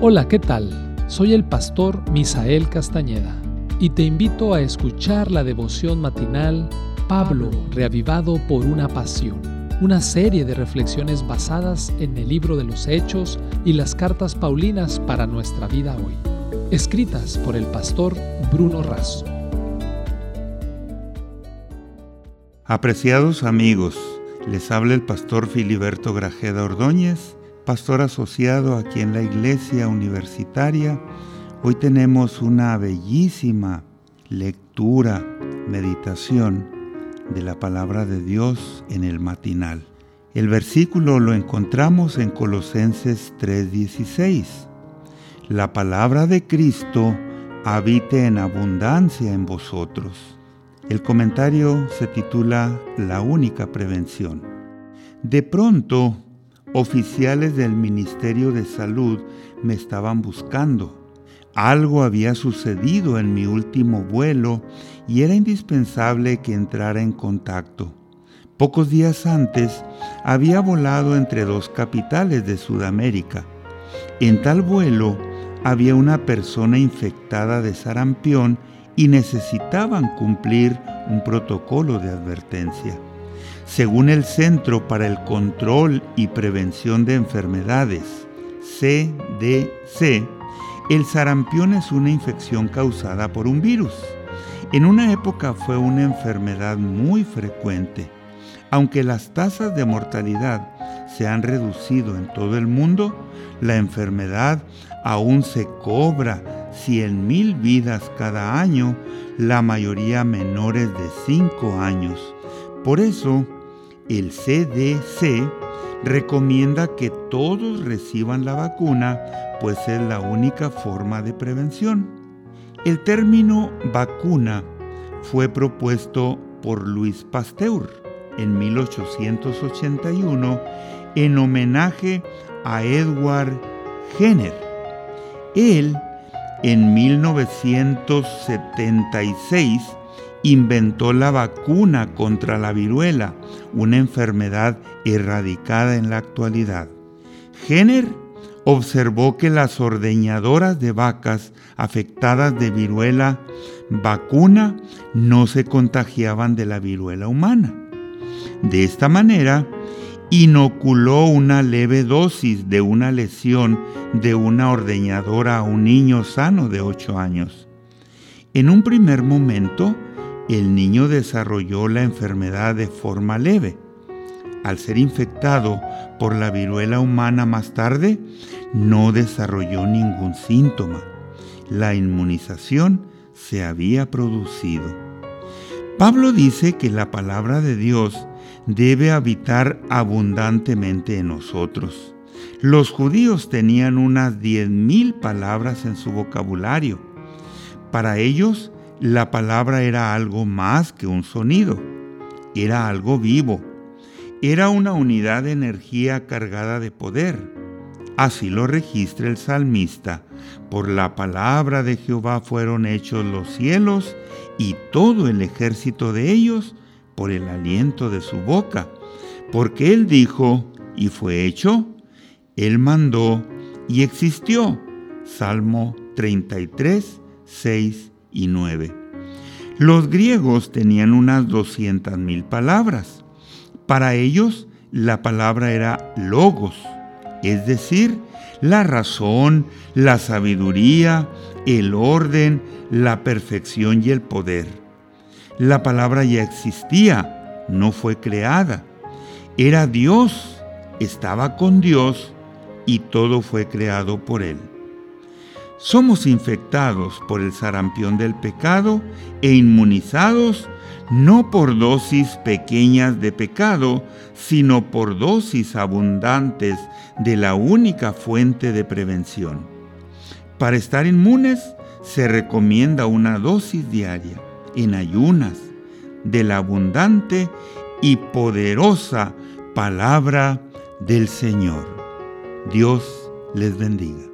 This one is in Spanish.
Hola, ¿qué tal? Soy el pastor Misael Castañeda y te invito a escuchar la devoción matinal Pablo, reavivado por una pasión, una serie de reflexiones basadas en el libro de los Hechos y las cartas Paulinas para nuestra vida hoy, escritas por el pastor Bruno Razo. Apreciados amigos, les habla el pastor Filiberto Grajeda Ordóñez pastor asociado aquí en la iglesia universitaria. Hoy tenemos una bellísima lectura, meditación de la palabra de Dios en el matinal. El versículo lo encontramos en Colosenses 3:16. La palabra de Cristo habite en abundancia en vosotros. El comentario se titula La única prevención. De pronto oficiales del Ministerio de Salud me estaban buscando. Algo había sucedido en mi último vuelo y era indispensable que entrara en contacto. Pocos días antes había volado entre dos capitales de Sudamérica. En tal vuelo había una persona infectada de sarampión y necesitaban cumplir un protocolo de advertencia. Según el Centro para el Control y Prevención de Enfermedades, CDC, el sarampión es una infección causada por un virus. En una época fue una enfermedad muy frecuente. Aunque las tasas de mortalidad se han reducido en todo el mundo, la enfermedad aún se cobra 100.000 vidas cada año, la mayoría menores de 5 años. Por eso, el CDC recomienda que todos reciban la vacuna, pues es la única forma de prevención. El término vacuna fue propuesto por Luis Pasteur en 1881 en homenaje a Edward Jenner. Él, en 1976, inventó la vacuna contra la viruela, una enfermedad erradicada en la actualidad. Jenner observó que las ordeñadoras de vacas afectadas de viruela vacuna no se contagiaban de la viruela humana. De esta manera, inoculó una leve dosis de una lesión de una ordeñadora a un niño sano de 8 años. En un primer momento, el niño desarrolló la enfermedad de forma leve. Al ser infectado por la viruela humana más tarde, no desarrolló ningún síntoma. La inmunización se había producido. Pablo dice que la palabra de Dios debe habitar abundantemente en nosotros. Los judíos tenían unas diez mil palabras en su vocabulario. Para ellos, la palabra era algo más que un sonido, era algo vivo, era una unidad de energía cargada de poder. Así lo registra el salmista, por la palabra de Jehová fueron hechos los cielos y todo el ejército de ellos por el aliento de su boca, porque él dijo y fue hecho, él mandó y existió. Salmo 33, 6 y 9. Los griegos tenían unas 200.000 palabras. Para ellos la palabra era logos, es decir, la razón, la sabiduría, el orden, la perfección y el poder. La palabra ya existía, no fue creada. Era Dios, estaba con Dios y todo fue creado por Él. Somos infectados por el sarampión del pecado e inmunizados no por dosis pequeñas de pecado, sino por dosis abundantes de la única fuente de prevención. Para estar inmunes se recomienda una dosis diaria, en ayunas, de la abundante y poderosa palabra del Señor. Dios les bendiga.